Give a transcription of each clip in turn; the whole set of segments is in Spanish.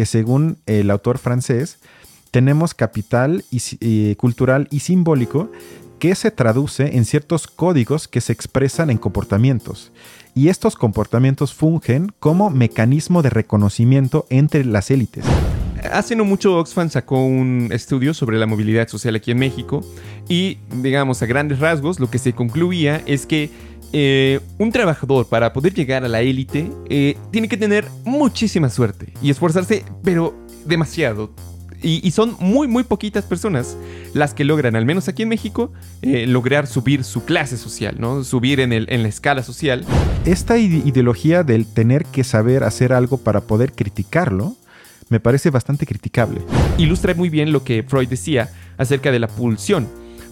que según el autor francés, tenemos capital cultural y simbólico que se traduce en ciertos códigos que se expresan en comportamientos. Y estos comportamientos fungen como mecanismo de reconocimiento entre las élites. Hace no mucho Oxfam sacó un estudio sobre la movilidad social aquí en México y, digamos, a grandes rasgos, lo que se concluía es que eh, un trabajador para poder llegar a la élite eh, tiene que tener muchísima suerte y esforzarse, pero demasiado. Y, son muy, muy poquitas personas las que logran, al menos aquí en México, eh, lograr subir su clase social, ¿no? Subir en, el, en la escala social. Esta ideología del tener que saber hacer algo para poder criticarlo, me parece bastante criticable. Ilustra muy bien lo que Freud decía acerca de la pulsión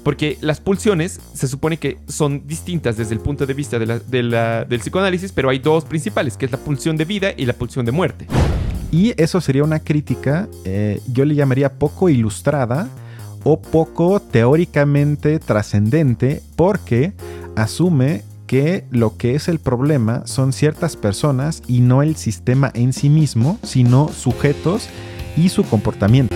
porque las pulsiones se supone que son distintas desde el punto de vista del psicoanálisis, pero hay dos principales, que es la pulsión de vida y la pulsión de muerte. Y eso sería una crítica, eh, yo le llamaría poco ilustrada o poco teóricamente trascendente, porque asume que lo que es el problema son ciertas personas y no el sistema en sí mismo, sino sujetos y su comportamiento.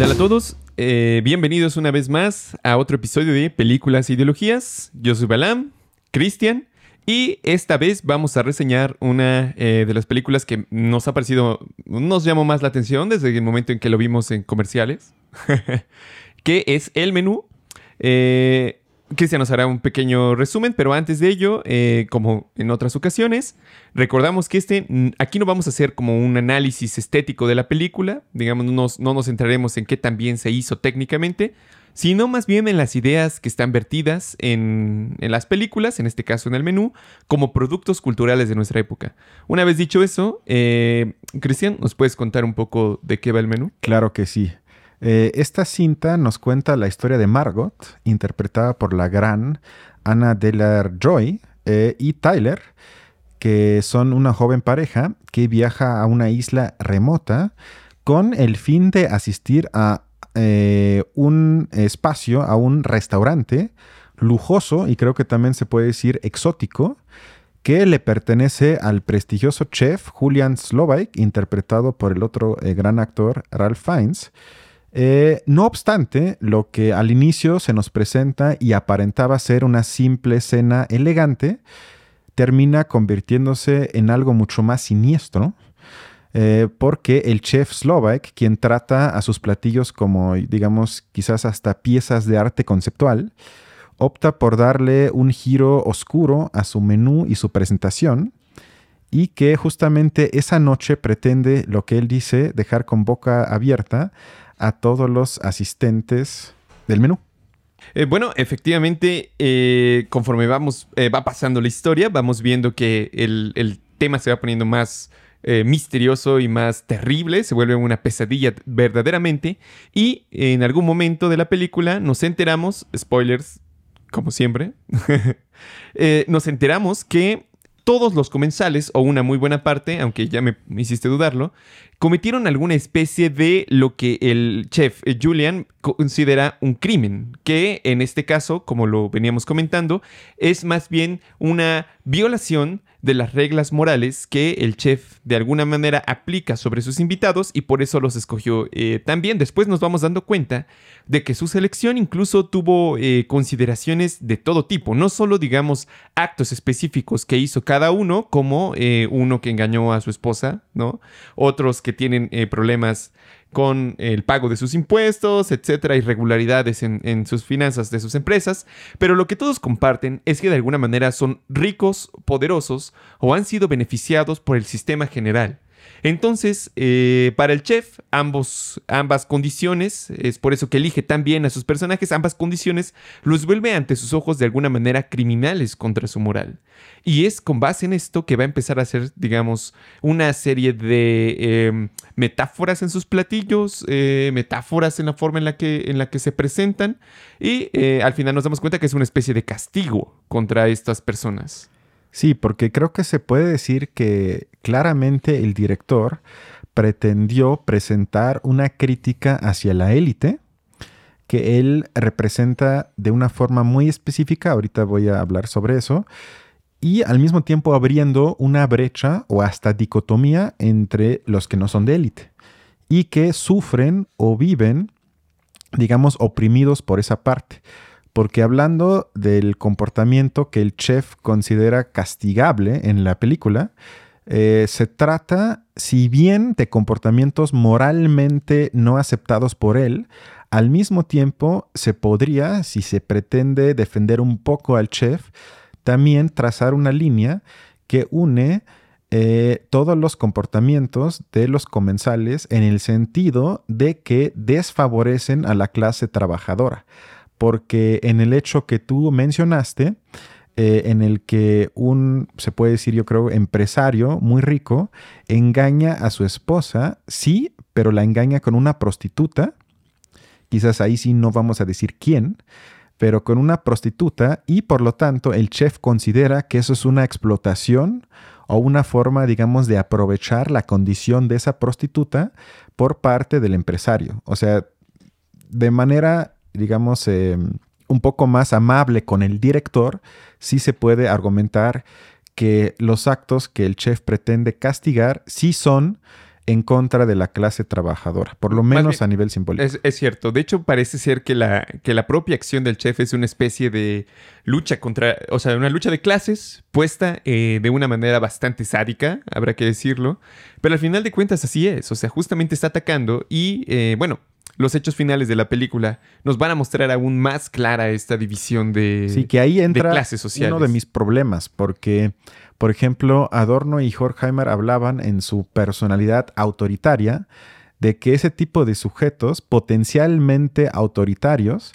Tal a todos? Eh, bienvenidos una vez más a otro episodio de Películas e Ideologías. Yo soy Balam, Cristian, y esta vez vamos a reseñar una eh, de las películas que nos ha parecido, nos llamó más la atención desde el momento en que lo vimos en comerciales, que es El Menú. Eh, Cristian nos hará un pequeño resumen, pero antes de ello, eh, como en otras ocasiones, recordamos que este, aquí no vamos a hacer como un análisis estético de la película, digamos, no nos, no nos centraremos en qué tan bien se hizo técnicamente, sino más bien en las ideas que están vertidas en, las películas, en este caso en el menú, como productos culturales de nuestra época. Una vez dicho eso, eh, Cristian, ¿nos puedes contar un poco de qué va el menú? Claro que sí. Eh, esta cinta nos cuenta la historia de Margot, interpretada por la gran Anna Deller-Joy eh, y Tyler, que son una joven pareja que viaja a una isla remota con el fin de asistir a eh, un espacio, a un restaurante lujoso y creo que también se puede decir exótico, que le pertenece al prestigioso chef Julian Slovak, interpretado por el otro gran actor Ralph Fiennes. Eh, no obstante, lo que al inicio se nos presenta y aparentaba ser una simple escena elegante, termina convirtiéndose en algo mucho más siniestro, eh, porque el chef Slovak, quien trata a sus platillos como, digamos, quizás hasta piezas de arte conceptual, opta por darle un giro oscuro a su menú y su presentación, y que justamente esa noche pretende, lo que él dice, dejar con boca abierta a todos los asistentes del menú. Eh, bueno, efectivamente, eh, conforme vamos, eh, va pasando la historia, vamos viendo que el, tema se va poniendo más misterioso y más terrible, se vuelve una pesadilla verdaderamente, y en algún momento de la película nos enteramos, spoilers, como siempre, nos enteramos que todos los comensales, o una muy buena parte, aunque ya me, hiciste dudarlo, cometieron alguna especie de lo que el chef eh, Julian considera un crimen, que en este caso, como lo veníamos comentando, es más bien una violación de las reglas morales que el chef de alguna manera aplica sobre sus invitados y por eso los escogió eh, también. Después nos vamos dando cuenta de que su selección incluso tuvo eh, consideraciones de todo tipo, no solo digamos actos específicos que hizo cada uno, como eh, uno que engañó a su esposa, ¿no? Otros que tienen problemas con el pago de sus impuestos, etcétera, irregularidades en, sus finanzas de sus empresas, pero lo que todos comparten es que de alguna manera son ricos, poderosos o han sido beneficiados por el sistema general. Entonces, eh, para el chef, ambas condiciones, es por eso que elige tan bien a sus personajes, ambas condiciones los vuelve ante sus ojos de alguna manera criminales contra su moral. Y es con base en esto que va a empezar a hacer, digamos, una serie de em, metáforas en sus platillos, eh, metáforas en la forma en la que, en la que se presentan, y eh, al final nos damos cuenta que es una especie de castigo contra estas personas. Sí, porque creo que se puede decir que claramente el director pretendió presentar una crítica hacia la élite que él representa de una forma muy específica, ahorita voy a hablar sobre eso, y al mismo tiempo abriendo una brecha o hasta dicotomía entre los que no son de élite y que sufren o viven, digamos, oprimidos por esa parte. Porque hablando del comportamiento que el chef considera castigable en la película, eh, se trata, si bien de comportamientos moralmente no aceptados por él, al mismo tiempo se podría, si se pretende defender un poco al chef, también trazar una línea que une eh, todos los comportamientos de los comensales en el sentido de que desfavorecen a la clase trabajadora. Porque en el hecho que tú mencionaste, eh, en el que un, se puede decir yo creo, empresario muy rico engaña a su esposa, sí, pero la engaña con una prostituta, quizás ahí sí no vamos a decir quién, pero con una prostituta y por lo tanto el chef considera que eso es una explotación o una forma, digamos, de aprovechar la condición de esa prostituta por parte del empresario. O sea, de manera, digamos, em, un poco más amable con el director, sí se puede argumentar que los actos que el chef pretende castigar sí son en contra de la clase trabajadora, por lo menos a nivel simbólico. Es, cierto. De hecho, parece ser que la, que la propia acción del chef es una especie de lucha contra, o sea, una lucha de clases puesta eh, de una manera bastante sádica, habrá que decirlo. Pero al final de cuentas así es. O sea, justamente está atacando y, eh, bueno, los hechos finales de la película nos van a mostrar aún más clara esta división de, sí, que ahí entra clases sociales. Uno de mis problemas, porque por ejemplo, Adorno y Horkheimer hablaban en su personalidad autoritaria de que ese tipo de sujetos potencialmente autoritarios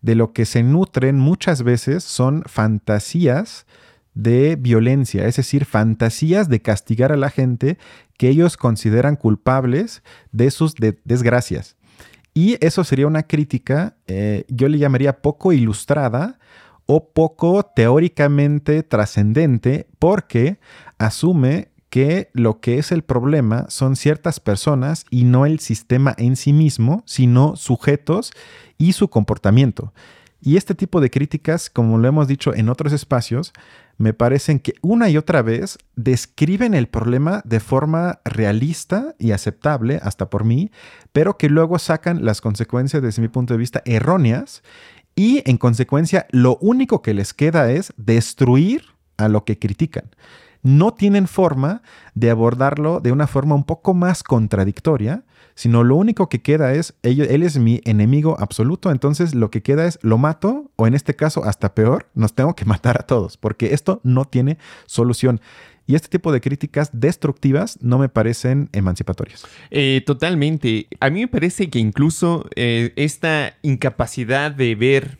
de lo que se nutren muchas veces son fantasías de violencia, es decir, fantasías de castigar a la gente que ellos consideran culpables de sus desgracias. Y eso sería una crítica, eh, yo le llamaría poco ilustrada o poco teóricamente trascendente porque asume que lo que es el problema son ciertas personas y no el sistema en sí mismo, sino sujetos y su comportamiento. Y este tipo de críticas, como lo hemos dicho en otros espacios, me parecen que una y otra vez describen el problema de forma realista y aceptable, hasta por mí, pero que luego sacan las consecuencias desde mi punto de vista erróneas y en consecuencia lo único que les queda es destruir a lo que critican. No tienen forma de abordarlo de una forma un poco más contradictoria, sino lo único que queda es, él, es mi enemigo absoluto, entonces lo que queda es, lo mato, o en este caso hasta peor, nos tengo que matar a todos, porque esto no tiene solución. Y este tipo de críticas destructivas no me parecen emancipatorias. Eh, totalmente. A mí me parece que incluso eh, esta incapacidad de ver,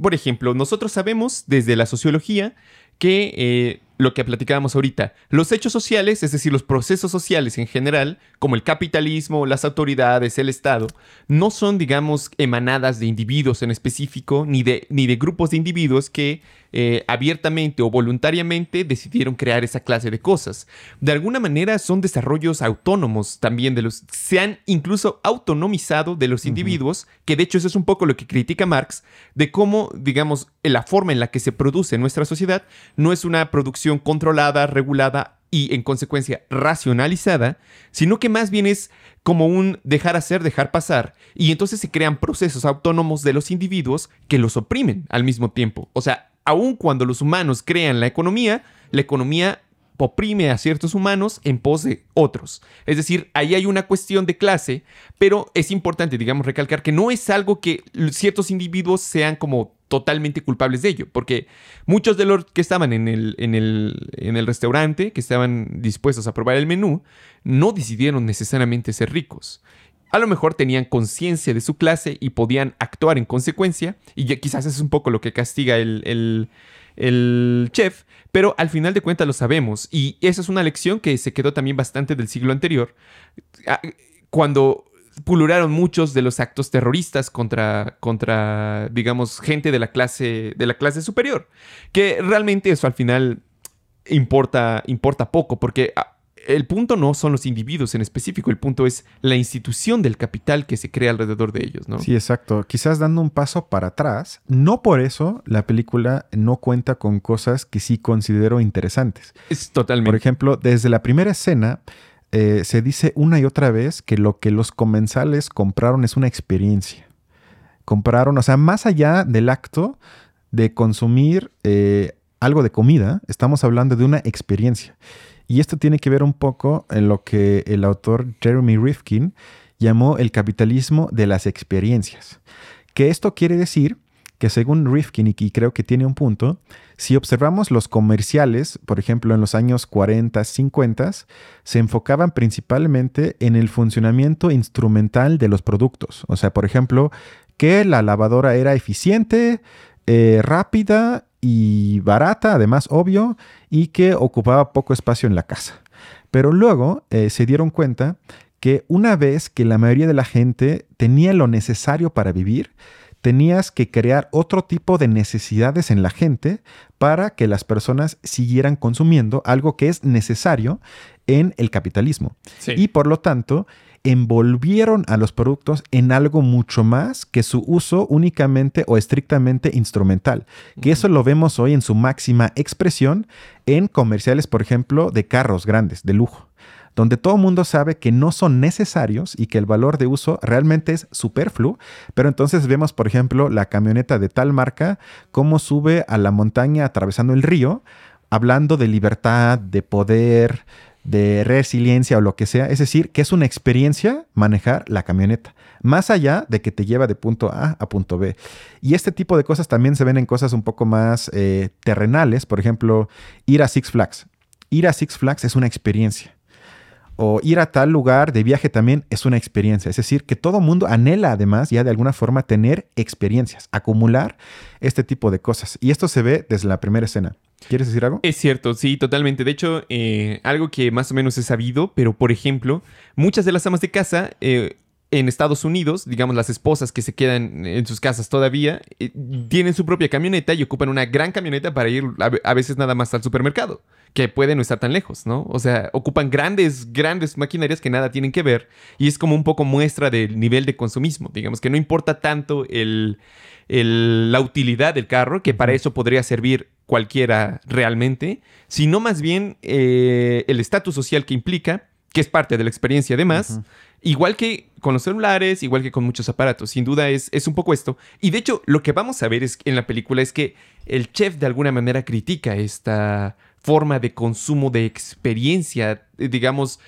por ejemplo, nosotros sabemos desde la sociología que eh, lo que platicábamos ahorita. Los hechos sociales, es decir, los procesos sociales en general, como el capitalismo, las autoridades, el Estado, no son, digamos, emanadas de individuos en específico, ni de, ni de grupos de individuos que eh, abiertamente o voluntariamente decidieron crear esa clase de cosas. De alguna manera son desarrollos autónomos también de los... Se han incluso autonomizado de los individuos, que de hecho eso es un poco lo que critica Marx, de cómo, digamos, la forma en la que se produce nuestra sociedad no es una producción controlada, regulada y en consecuencia racionalizada, sino que más bien es como un dejar hacer, dejar pasar, y entonces se crean procesos autónomos de los individuos que los oprimen al mismo tiempo. O sea, aun cuando los humanos crean la economía, la economía oprime a ciertos humanos en pos de otros. Es decir, ahí hay una cuestión de clase, pero es importante, digamos, recalcar que no es algo que ciertos individuos sean como totalmente culpables de ello, porque muchos de los que estaban en el, en el, en el restaurante, que estaban dispuestos a probar el menú, no decidieron necesariamente ser ricos. A lo mejor tenían conciencia de su clase y podían actuar en consecuencia, y quizás es un poco lo que castiga el, el, el chef, pero al final de cuentas lo sabemos, y esa es una lección que se quedó también bastante del siglo anterior, ah, cuando pulularon muchos de los actos terroristas contra, contra, digamos, gente de la clase, de la clase superior. Que realmente eso al final importa, importa poco, porque ah, el punto no son los individuos en específico, el punto es la institución del capital que se crea alrededor de ellos, ¿no? Sí, exacto. Quizás dando un paso para atrás, no por eso la película no cuenta con cosas que sí considero interesantes. Es totalmente. Por ejemplo, desde la primera escena eh, se dice una y otra vez que lo que los comensales compraron es una experiencia. Compraron, o sea, más allá del acto de consumir eh, algo de comida, estamos hablando de una experiencia. Y esto tiene que ver un poco en lo que el autor Jeremy Rifkin llamó el capitalismo de las experiencias. Que esto quiere decir que según Rifkin, y creo que tiene un punto, si observamos los comerciales, por ejemplo en los años 40, 50, se enfocaban principalmente en el funcionamiento instrumental de los productos. O sea, por ejemplo, que la lavadora era eficiente, eh, rápida y barata, además obvio, y que ocupaba poco espacio en la casa. Pero luego eh, se dieron cuenta que una vez que la mayoría de la gente tenía lo necesario para vivir, tenías que crear otro tipo de necesidades en la gente para que las personas siguieran consumiendo algo que es necesario en el capitalismo. Y por lo tanto, envolvieron a los productos en algo mucho más que su uso únicamente o estrictamente instrumental, que eso lo vemos hoy en su máxima expresión en comerciales, por ejemplo, de carros grandes, de lujo donde todo el mundo sabe que no son necesarios y que el valor de uso realmente es superfluo, pero entonces vemos, por ejemplo, la camioneta de tal marca, cómo sube a la montaña atravesando el río, hablando de libertad, de poder, de resiliencia o lo que sea. Es decir, que es una experiencia manejar la camioneta, más allá de que te lleva de punto A a punto B. Y este tipo de cosas también se ven en cosas un poco más eh, terrenales, por ejemplo, ir a Six Flags. Ir a Six Flags es una experiencia. O ir a tal lugar de viaje también es una experiencia. Es decir, que todo mundo anhela además ya de alguna forma tener experiencias, acumular este tipo de cosas. Y esto se ve desde la primera escena. ¿Quieres decir algo? Es cierto, sí, totalmente. De hecho, eh, algo que más o menos he sabido, pero por ejemplo, muchas de las amas de casa eh, en Estados Unidos, digamos las esposas que se quedan en sus casas todavía, eh, tienen su propia camioneta y ocupan una gran camioneta para ir a, veces nada más al supermercado, que puede no estar tan lejos, ¿no? O sea, ocupan grandes, grandes maquinarias que nada tienen que ver y es como un poco muestra del nivel de consumismo, digamos que no importa tanto el, la utilidad del carro, que para eso podría servir cualquiera realmente, sino más bien eh, el estatus social que implica, que es parte de la experiencia además, igual que con los celulares, igual que con muchos aparatos, sin duda es, es un poco esto. Y de hecho, lo que vamos a ver es, en la película es que el chef de alguna manera critica esta forma de consumo de experiencia, eh, digamos,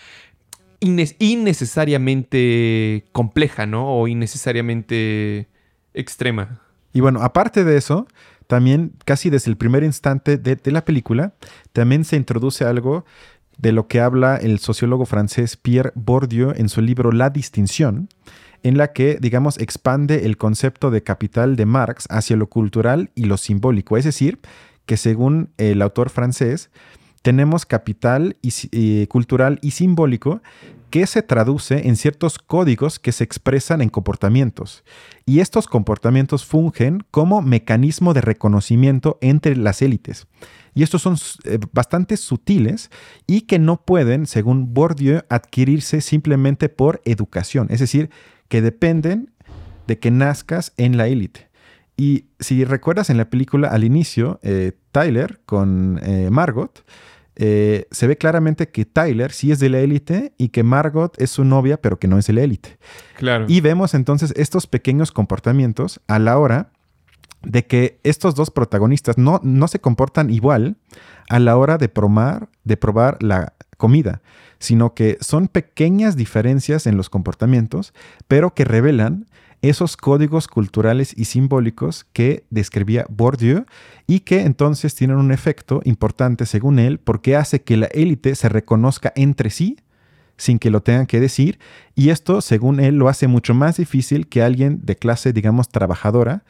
innecesariamente compleja, ¿no? O innecesariamente extrema. Y bueno, aparte de eso, también casi desde el primer instante de, la película, también se introduce algo de lo que habla el sociólogo francés Pierre Bourdieu en su libro La distinción, en la que, digamos, expande el concepto de capital de Marx hacia lo cultural y lo simbólico. Es decir, que según el autor francés, tenemos capital cultural y simbólico que se traduce en ciertos códigos que se expresan en comportamientos. Y estos comportamientos fungen como mecanismo de reconocimiento entre las élites. Y estos son eh, bastante sutiles y que no pueden, según Bourdieu, adquirirse simplemente por educación. Es decir, que dependen de que nazcas en la élite. Y si recuerdas en la película al inicio, eh, Tyler con eh, Margot, eh, se ve claramente que Tyler sí es de la élite y que Margot es su novia, pero que no es de la élite. Claro. Y vemos entonces estos pequeños comportamientos a la hora de que estos dos protagonistas no, no se comportan igual a la hora de de probar la comida, sino que son pequeñas diferencias en los comportamientos, pero que revelan esos códigos culturales y simbólicos que describía Bourdieu y que entonces tienen un efecto importante según él porque hace que la élite se reconozca entre sí sin que lo tengan que decir y esto según él lo hace mucho más difícil que alguien de clase digamos trabajadora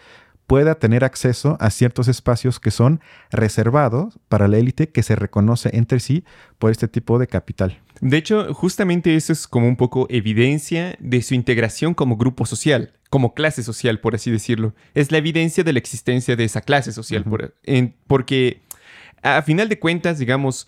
pueda tener acceso a ciertos espacios que son reservados para la élite que se reconoce entre sí por este tipo de capital. De hecho, justamente eso es como un poco evidencia de su integración como grupo social, como clase social, por así decirlo. Es la evidencia de la existencia de esa clase social, porque a final de cuentas, digamos,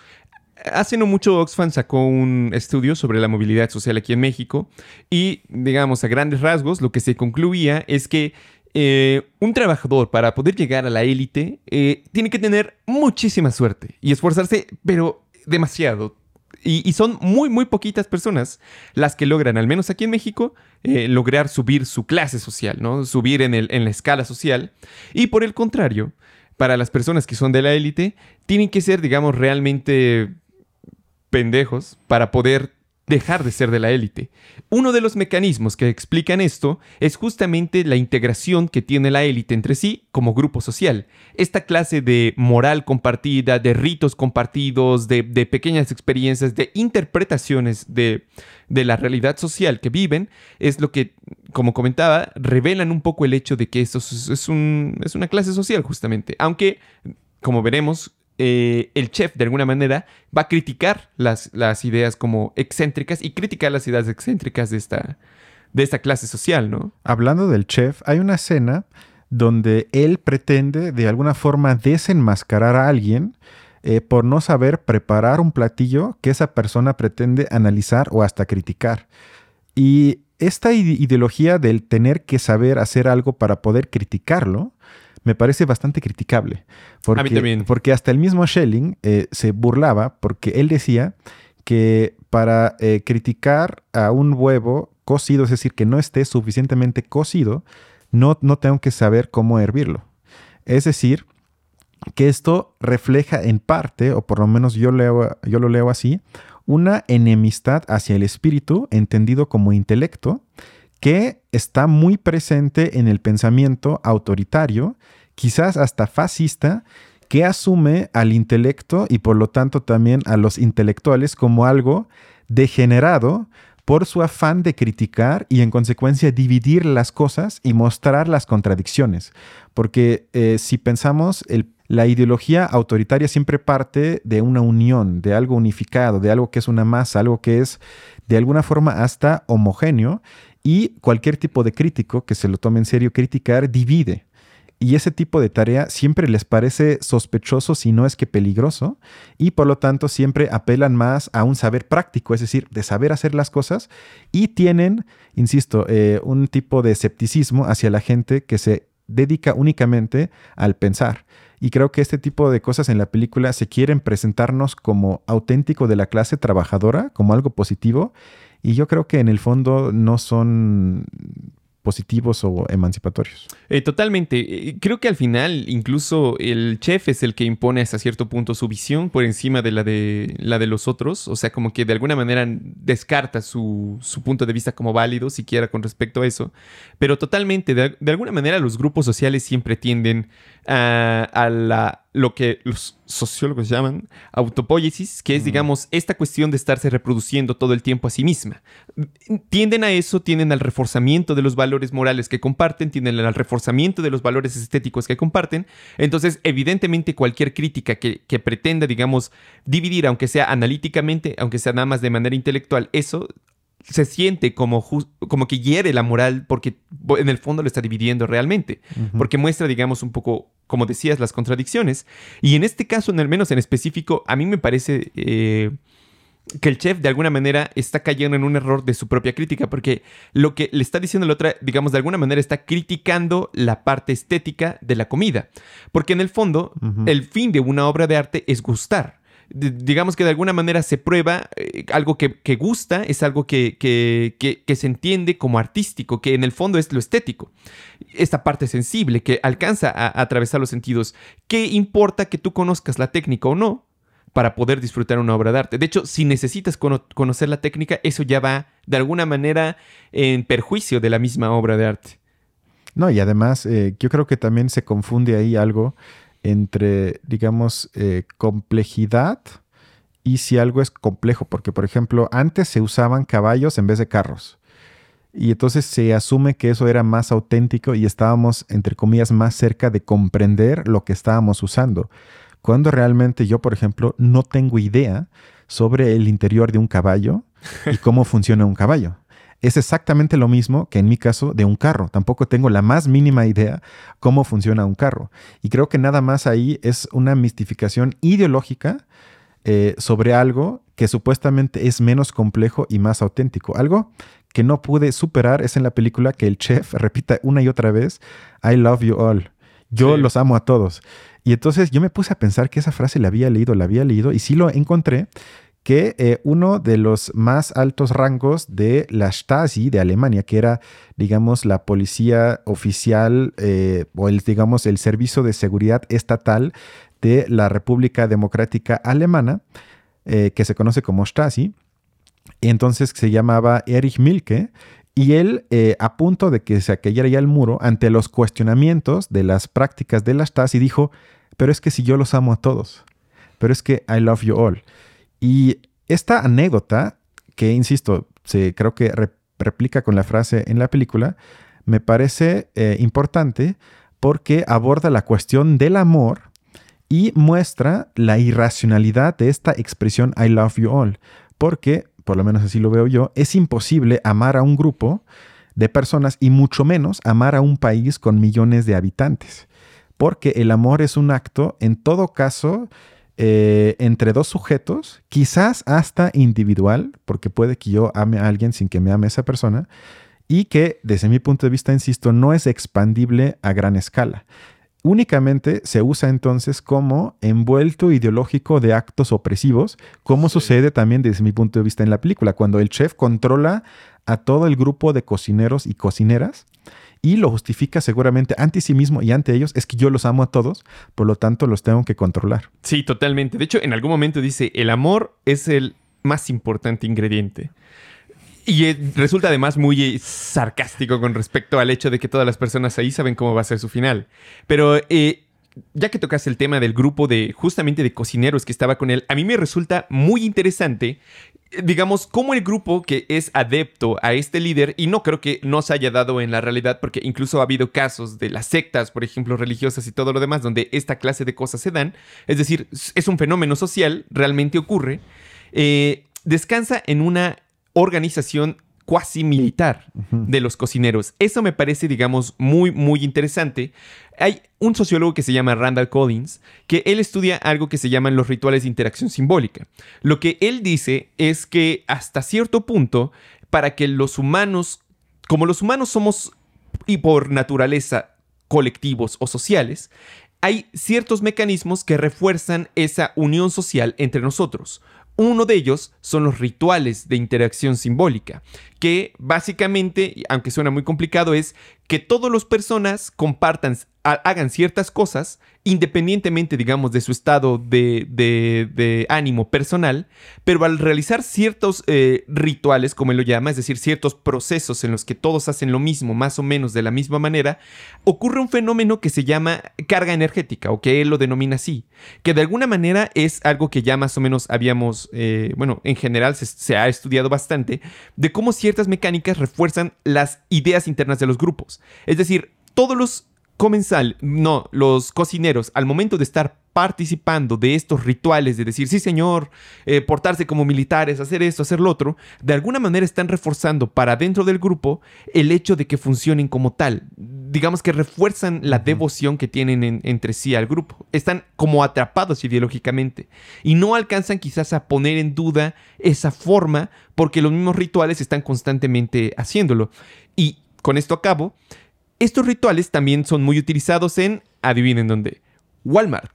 hace no mucho Oxfam sacó un estudio sobre la movilidad social aquí en México y, digamos, a grandes rasgos, lo que se concluía es que eh, un trabajador para poder llegar a la élite eh, tiene que tener muchísima suerte y esforzarse, pero demasiado. Y, son muy, muy poquitas personas las que logran, al menos aquí en México, eh, lograr subir su clase social, ¿no? Subir en, el, en la escala social. Y por el contrario, para las personas que son de la élite, tienen que ser, digamos, realmente pendejos para poder dejar de ser de la élite. Uno de los mecanismos que explican esto es justamente la integración que tiene la élite entre sí como grupo social. Esta clase de moral compartida, de ritos compartidos, de, pequeñas experiencias, de interpretaciones de, la realidad social que viven, es lo que, como comentaba, revelan un poco el hecho de que esto es, es una clase social justamente. Aunque, como veremos, eh, el chef de alguna manera va a criticar las, ideas como excéntricas y criticar las ideas excéntricas de esta, de esta clase social, ¿no? Hablando del chef, hay una escena donde él pretende de alguna forma desenmascarar a alguien eh, por no saber preparar un platillo que esa persona pretende analizar o hasta criticar. Y esta ideología del tener que saber hacer algo para poder criticarlo, me parece bastante criticable. Porque, a mí también. Porque hasta el mismo Schelling eh, se burlaba porque él decía que para eh, criticar a un huevo cocido, es decir, que no esté suficientemente cocido, no, no tengo que saber cómo hervirlo. Es decir, que esto refleja en parte, o por lo menos yo, leo, yo lo leo así, una enemistad hacia el espíritu, entendido como intelecto, que está muy presente en el pensamiento autoritario, quizás hasta fascista, que asume al intelecto y por lo tanto también a los intelectuales como algo degenerado por su afán de criticar y en consecuencia dividir las cosas y mostrar las contradicciones. Porque eh, si pensamos, la ideología autoritaria siempre parte de una unión, de algo unificado, de algo que es una masa, algo que es de alguna forma hasta homogéneo y cualquier tipo de crítico que se lo tome en serio criticar divide. Y ese tipo de tarea siempre les parece sospechoso, si no es que peligroso, y por lo tanto siempre apelan más a un saber práctico, es decir, de saber hacer las cosas, y tienen, insisto, eh, un tipo de escepticismo hacia la gente que se dedica únicamente al pensar. Y creo que este tipo de cosas en la película se quieren presentarnos como auténtico de la clase trabajadora, como algo positivo, y yo creo que en el fondo no son positivos o emancipatorios. Eh, totalmente. Eh, creo que al final incluso el chef es el que impone hasta cierto punto su visión por encima de la de, la de los otros. O sea, como que de alguna manera descarta su, punto de vista como válido, siquiera con respecto a eso. Pero totalmente, de, de alguna manera los grupos sociales siempre tienden a, la, lo que los sociólogos llaman autopoiesis, que es, digamos, esta cuestión de estarse reproduciendo todo el tiempo a sí misma. Tienden a eso, tienden al reforzamiento de los valores morales que comparten, tienden al reforzamiento de los valores estéticos que comparten. Entonces, evidentemente, cualquier crítica que, que pretenda, digamos, dividir, aunque sea analíticamente, aunque sea nada más de manera intelectual, eso se siente como, como que hiere la moral porque en el fondo lo está dividiendo realmente, porque muestra, digamos, un poco, como decías, las contradicciones. Y en este caso, en al menos en específico, a mí me parece eh, que el chef de alguna manera está cayendo en un error de su propia crítica, porque lo que le está diciendo la otra, digamos, de alguna manera está criticando la parte estética de la comida, porque en el fondo, el fin de una obra de arte es gustar digamos que de alguna manera se prueba eh, algo que, gusta, es algo que, que, se entiende como artístico, que en el fondo es lo estético. Esta parte sensible que alcanza a, atravesar los sentidos. ¿Qué importa que tú conozcas la técnica o no? para poder disfrutar una obra de arte. De hecho, si necesitas conocer la técnica, eso ya va de alguna manera en perjuicio de la misma obra de arte. No, y además eh, yo creo que también se confunde ahí algo entre, digamos, eh, complejidad y si algo es complejo, porque por ejemplo, antes se usaban caballos en vez de carros. Y entonces se asume que eso era más auténtico y estábamos, entre comillas, más cerca de comprender lo que estábamos usando. Cuando realmente yo, por ejemplo, no tengo idea sobre el interior de un caballo y cómo funciona un caballo es exactamente lo mismo que en mi caso de un carro. Tampoco tengo la más mínima idea cómo funciona un carro. Y creo que nada más ahí es una mistificación ideológica eh, sobre algo que supuestamente es menos complejo y más auténtico. Algo que no pude superar es en la película que el chef repita una y otra vez, I love you all. Yo los amo a todos. Y entonces yo me puse a pensar que esa frase la había leído, la había leído, y sí lo encontré, que eh, uno de los más altos rangos de la Stasi de Alemania, que era, digamos, la policía oficial eh, o el, digamos, el servicio de seguridad estatal de la República Democrática Alemana, eh, que se conoce como Stasi, entonces se llamaba Erich Milke, y él, a punto de que se cayera ya el muro, ante los cuestionamientos de las prácticas de la Stasi, dijo, pero es que si yo los amo a todos, pero es que I love you all. Y esta anécdota, que insisto, se, creo que replica con la frase en la película, me parece eh, importante porque aborda la cuestión del amor y muestra la irracionalidad de esta expresión I love you all. Porque, por lo menos así lo veo yo, es imposible amar a un grupo de personas y mucho menos amar a un país con millones de habitantes. Porque el amor es un acto, en todo caso, eh, entre dos sujetos, quizás hasta individual, porque puede que yo ame a alguien sin que me ame esa persona, y que desde mi punto de vista, insisto, no es expandible a gran escala. Únicamente se usa entonces como envuelto ideológico de actos opresivos, como sucede también desde mi punto de vista en la película, cuando el chef controla a todo el grupo de cocineros y cocineras y lo justifica seguramente ante sí mismo y ante ellos, es que yo los amo a todos, por lo tanto los tengo que controlar. Sí, totalmente. De hecho, en algún momento dice, el amor es el más importante ingrediente. Y eh, resulta además muy eh, sarcástico con respecto al hecho de que todas las personas ahí saben cómo va a ser su final. Pero eh, ya que tocas el tema del grupo de justamente de cocineros que estaba con él, a mí me resulta muy interesante digamos, como el grupo que es adepto a este líder, y no creo que no se haya dado en la realidad, porque incluso ha habido casos de las sectas, por ejemplo, religiosas y todo lo demás, donde esta clase de cosas se dan, es decir, es un fenómeno social, realmente ocurre, eh, descansa en una organización cuasi militar de los cocineros. Eso me parece, digamos, muy, muy interesante. Hay un sociólogo que se llama Randall Collins, que él estudia algo que se llaman los rituales de interacción simbólica. Lo que él dice es que hasta cierto punto, para que los humanos, como los humanos somos y por naturaleza colectivos o sociales, hay ciertos mecanismos que refuerzan esa unión social entre nosotros. Uno de ellos son los rituales de interacción simbólica, que básicamente, aunque suena muy complicado, es que todas las personas compartan, hagan ciertas cosas independientemente, digamos, de su estado de, ánimo personal, pero al realizar ciertos eh, rituales, como él lo llama, es decir, ciertos procesos en los que todos hacen lo mismo, más o menos de la misma manera, ocurre un fenómeno que se llama carga energética, o que él lo denomina así, que de alguna manera es algo que ya más o menos habíamos, eh, bueno, en general se, se ha estudiado bastante, de cómo ciertas mecánicas refuerzan las ideas internas de los grupos. Es decir, todos los comensal, no, los cocineros, al momento de estar participando de estos rituales, de decir, sí señor, eh, portarse como militares, hacer esto, hacer lo otro, de alguna manera están reforzando para dentro del grupo el hecho de que funcionen como tal. Digamos que refuerzan la devoción que tienen entre sí al grupo. Están como atrapados ideológicamente y no alcanzan quizás a poner en duda esa forma porque los mismos rituales están constantemente haciéndolo. Y con esto acabo. Estos rituales también son muy utilizados en, adivinen dónde, Walmart.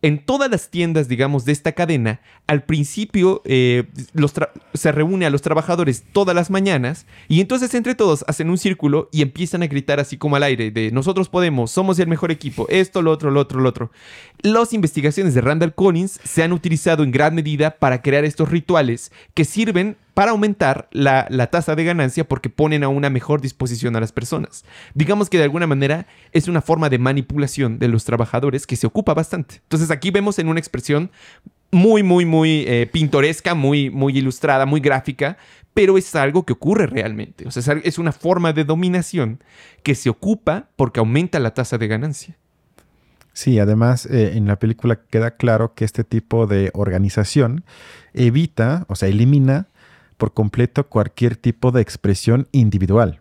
En todas las tiendas, digamos, de esta cadena, al principio eh, se reúne a los trabajadores todas las mañanas y entonces entre todos hacen un círculo y empiezan a gritar así como al aire de nosotros podemos, somos el mejor equipo, esto, lo otro, lo otro, lo otro. Las investigaciones de Randall Collins se han utilizado en gran medida para crear estos rituales que sirven para aumentar la, tasa de ganancia porque ponen a una mejor disposición a las personas. Digamos que de alguna manera es una forma de manipulación de los trabajadores que se ocupa bastante. Entonces aquí vemos en una expresión muy, muy, muy eh, pintoresca, muy, muy ilustrada, muy gráfica, pero es algo que ocurre realmente. O sea, es una forma de dominación que se ocupa porque aumenta la tasa de ganancia. Sí, además eh, en la película queda claro que este tipo de organización evita, o sea, elimina por completo cualquier tipo de expresión individual.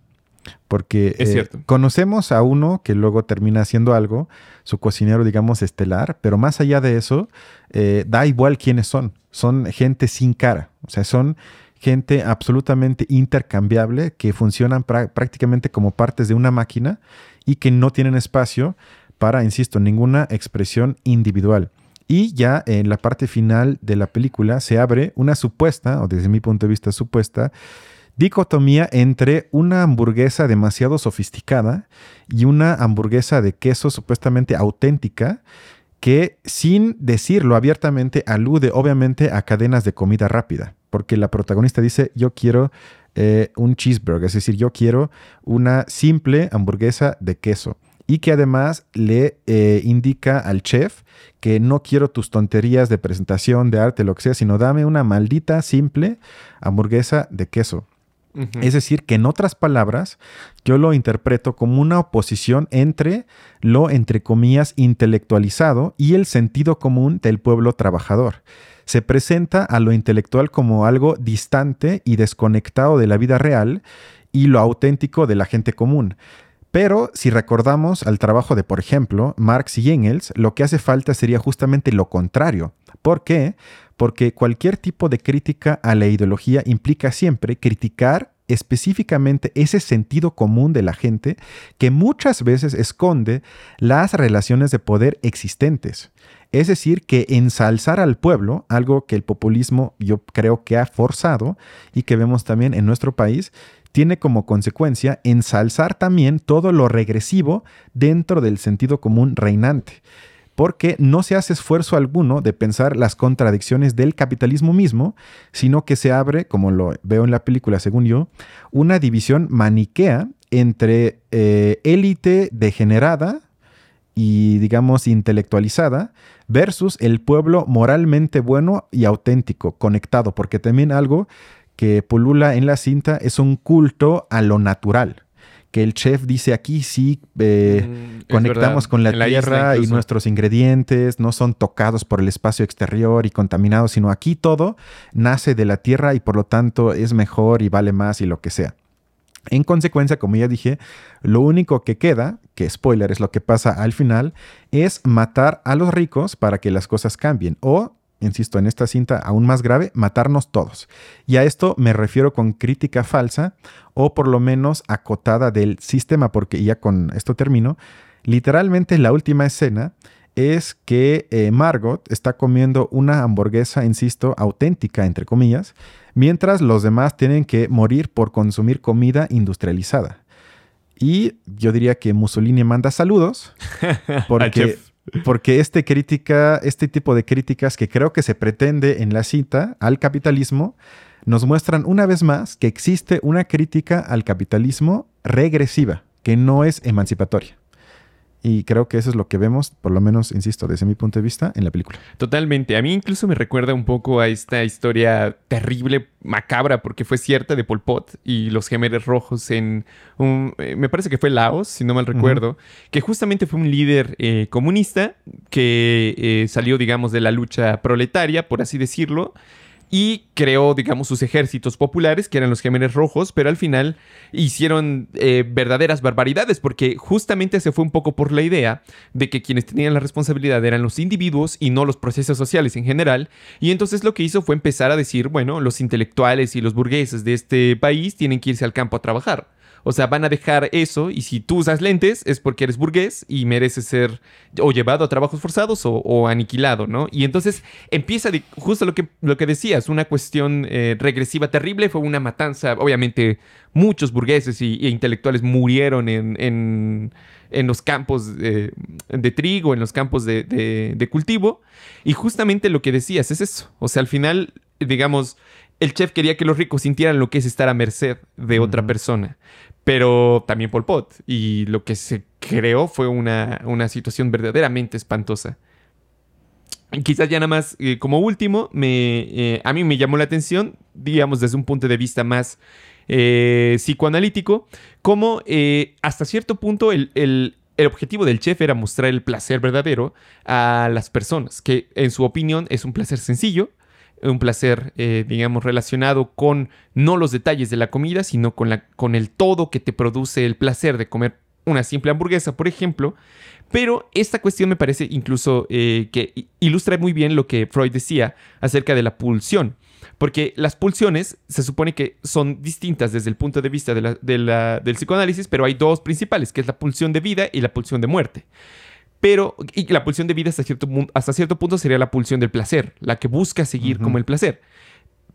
Porque Es eh, conocemos a uno que luego termina haciendo algo, su cocinero, digamos, estelar, pero más allá de eso, eh, da igual quiénes son. Son gente sin cara. O sea, son gente absolutamente intercambiable que funcionan prá- prácticamente como partes de una máquina y que no tienen espacio para, insisto, ninguna expresión individual. Y ya en la parte final de la película se abre una supuesta, o desde mi punto de vista supuesta, dicotomía entre una hamburguesa demasiado sofisticada y una hamburguesa de queso supuestamente auténtica que sin decirlo abiertamente alude obviamente a cadenas de comida rápida, porque la protagonista dice yo quiero eh, un cheeseburger, es decir, yo quiero una simple hamburguesa de queso y que además le eh, indica al chef que no quiero tus tonterías de presentación, de arte, lo que sea, sino dame una maldita simple hamburguesa de queso. Es decir, que en otras palabras, yo lo interpreto como una oposición entre lo, entre comillas, intelectualizado y el sentido común del pueblo trabajador. Se presenta a lo intelectual como algo distante y desconectado de la vida real y lo auténtico de la gente común. Pero si recordamos al trabajo de, por ejemplo, Marx y Engels, lo que hace falta sería justamente lo contrario. ¿Por qué? Porque cualquier tipo de crítica a la ideología implica siempre criticar específicamente ese sentido común de la gente que muchas veces esconde las relaciones de poder existentes. Es decir, que ensalzar al pueblo, algo que el populismo yo creo que ha forzado y que vemos también en nuestro país, tiene como consecuencia ensalzar también todo lo regresivo dentro del sentido común reinante porque no se hace esfuerzo alguno de pensar las contradicciones del capitalismo mismo, sino que se abre, como lo veo en la película según yo, una división maniquea entre eh, élite degenerada y, digamos, intelectualizada versus el pueblo moralmente bueno y auténtico, conectado, porque también algo que pulula en la cinta es un culto a lo natural que el chef dice aquí sí eh, Mm, conectamos verdad. con la, En la isla tierra y nuestros ingredientes no son tocados por el espacio exterior y contaminados, sino aquí todo nace de la tierra y por lo tanto es mejor y vale más y lo que sea. En consecuencia, como ya dije, lo único que queda, que spoiler es lo que pasa al final, es matar a los ricos para que las cosas cambien o insisto, en esta cinta aún más grave, matarnos todos. Y a esto me refiero con crítica falsa o por lo menos acotada del sistema, porque ya con esto termino, literalmente la última escena es que eh, Margot está comiendo una hamburguesa, insisto, auténtica, entre comillas, mientras los demás tienen que morir por consumir comida industrializada. Y yo diría que Mussolini manda saludos Al porque. Porque este, crítica, este tipo de críticas que creo que se pretende en la cita al capitalismo nos muestran una vez más que existe una crítica al capitalismo regresiva, que no es emancipatoria. Y creo que eso es lo que vemos, por lo menos, insisto, desde mi punto de vista, en la película. Totalmente. A mí incluso me recuerda un poco a esta historia terrible, macabra, porque fue cierta de Pol Pot y los gemelos rojos en un, eh, me parece que fue Laos, si no mal recuerdo, que justamente fue un líder eh, comunista que eh, salió, digamos, de la lucha proletaria, por así decirlo, y creó, digamos, sus ejércitos populares, que eran los Gemeres Rojos, pero al final hicieron eh, verdaderas barbaridades, porque justamente se fue un poco por la idea de que quienes tenían la responsabilidad eran los individuos y no los procesos sociales en general, y entonces lo que hizo fue empezar a decir, bueno, los intelectuales y los burgueses de este país tienen que irse al campo a trabajar. O sea, van a dejar eso y si tú usas lentes es porque eres burgués y mereces ser o llevado a trabajos forzados o, o aniquilado, ¿no? Y entonces empieza de- justo lo que, lo que decías, una cuestión eh, regresiva terrible, fue una matanza, obviamente muchos burgueses y, e intelectuales murieron en, en- en los campos de trigo, en los campos de, de- de cultivo. Y justamente lo que decías es eso. O sea, al final, digamos, el chef quería que los ricos sintieran lo que es estar a merced de otra persona. Pero también Pol Pot. Y lo que se creó fue una, una situación verdaderamente espantosa. Quizás ya nada más, eh, como último, me, eh, a mí me llamó la atención, digamos, desde un punto de vista más eh, psicoanalítico, cómo eh, hasta cierto punto el, el- el objetivo del chef era mostrar el placer verdadero a las personas, que en su opinión es un placer sencillo, un placer, eh, digamos, relacionado con no los detalles de la comida, sino con, la, con el todo que te produce el placer de comer una simple hamburguesa, por ejemplo. Pero esta cuestión me parece incluso eh, que ilustra muy bien lo que Freud decía acerca de la pulsión. Porque las pulsiones se supone que son distintas desde el punto de vista del psicoanálisis, pero hay dos principales, que es la pulsión de vida y la pulsión de muerte. Pero y la pulsión de vida hasta cierto, hasta cierto punto sería la pulsión del placer, la que busca seguir como el placer.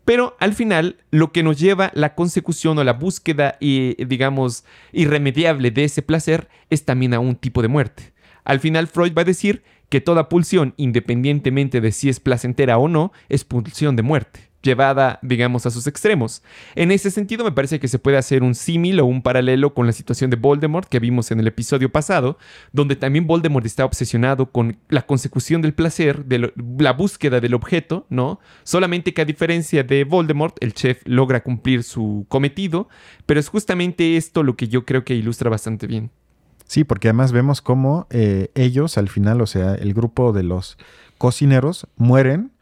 Pero al final, lo que nos lleva la consecución o la búsqueda, y, digamos, irremediable de ese placer es también a un tipo de muerte. Al final, Freud va a decir que toda pulsión, independientemente de si es placentera o no, es pulsión de muerte llevada, digamos, a sus extremos. En ese sentido, me parece que se puede hacer un símil o un paralelo con la situación de Voldemort que vimos en el episodio pasado, donde también Voldemort está obsesionado con la consecución del placer, de la búsqueda del objeto, ¿no? Solamente que a diferencia de Voldemort, el chef logra cumplir su cometido, pero es justamente esto lo que yo creo que ilustra bastante bien. Sí, porque además vemos cómo eh, ellos al final, o sea, el grupo de los cocineros mueren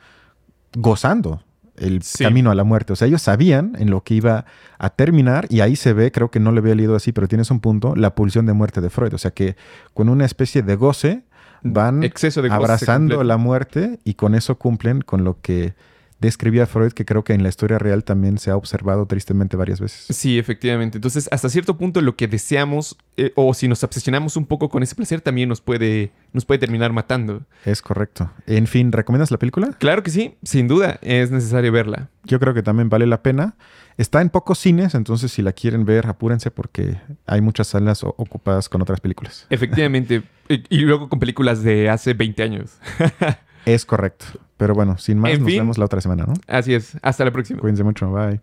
gozando el camino a la muerte. O sea, ellos sabían en lo que iba a terminar y ahí se ve, creo que no le había leído así, pero tienes un punto, la pulsión de muerte de Freud. O sea, que con una especie de goce van abrazando la muerte y con eso cumplen con lo que describía Freud, que creo que en la historia real también se ha observado tristemente varias veces. Sí, efectivamente. Entonces, hasta cierto punto lo que deseamos, eh, o si nos obsesionamos un poco con ese placer, también nos puede, nos puede terminar matando. Es correcto. En fin, ¿recomiendas la película? Claro que sí, sin duda, es necesario verla. Yo creo que también vale la pena. Está en pocos cines, entonces si la quieren ver, apúrense porque hay muchas salas ocupadas con otras películas. Efectivamente. y, y luego con películas de hace 20 años. es correcto. Pero bueno, sin más, nos vemos la otra semana, ¿no? Así es. Hasta la próxima. Cuídense mucho. Bye.